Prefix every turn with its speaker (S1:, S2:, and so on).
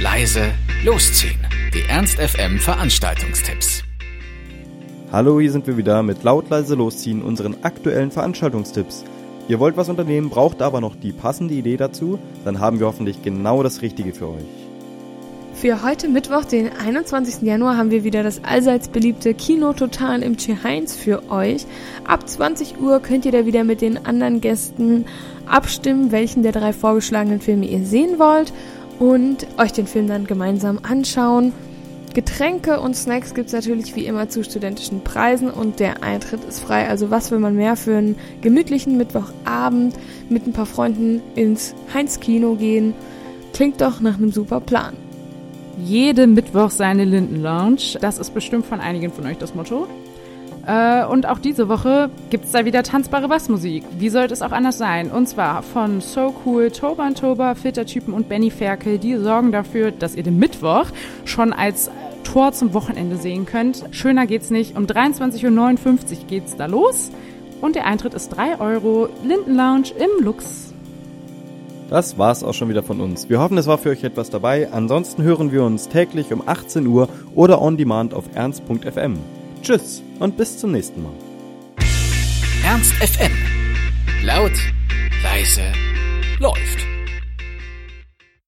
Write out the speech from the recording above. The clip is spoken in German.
S1: leise, losziehen. Die Ernst FM Veranstaltungstipps.
S2: Hallo, hier sind wir wieder mit laut leise losziehen unseren aktuellen Veranstaltungstipps. Ihr wollt was unternehmen, braucht aber noch die passende Idee dazu, dann haben wir hoffentlich genau das Richtige für euch.
S3: Für heute Mittwoch, den 21. Januar, haben wir wieder das allseits beliebte Kino Total im Heinz für euch. Ab 20 Uhr könnt ihr da wieder mit den anderen Gästen abstimmen, welchen der drei vorgeschlagenen Filme ihr sehen wollt und euch den Film dann gemeinsam anschauen. Getränke und Snacks gibt es natürlich wie immer zu studentischen Preisen und der Eintritt ist frei. Also was will man mehr für einen gemütlichen Mittwochabend mit ein paar Freunden ins Heinz-Kino gehen? Klingt doch nach einem super Plan.
S4: Jede Mittwoch seine Linden Lounge. Das ist bestimmt von einigen von euch das Motto. Äh, und auch diese Woche gibt es da wieder tanzbare Bassmusik. Wie sollte es auch anders sein? Und zwar von So Cool, Toba Toba, Filtertypen und Benny Ferkel. Die sorgen dafür, dass ihr den Mittwoch schon als Tor zum Wochenende sehen könnt. Schöner geht's nicht. Um 23.59 Uhr geht's da los. Und der Eintritt ist 3 Euro. Linden Lounge im Lux.
S2: Das war's auch schon wieder von uns. Wir hoffen, es war für euch etwas dabei. Ansonsten hören wir uns täglich um 18 Uhr oder on demand auf ernst.fm. Tschüss und bis zum nächsten Mal.
S1: Ernst FM. Laut, leise, läuft.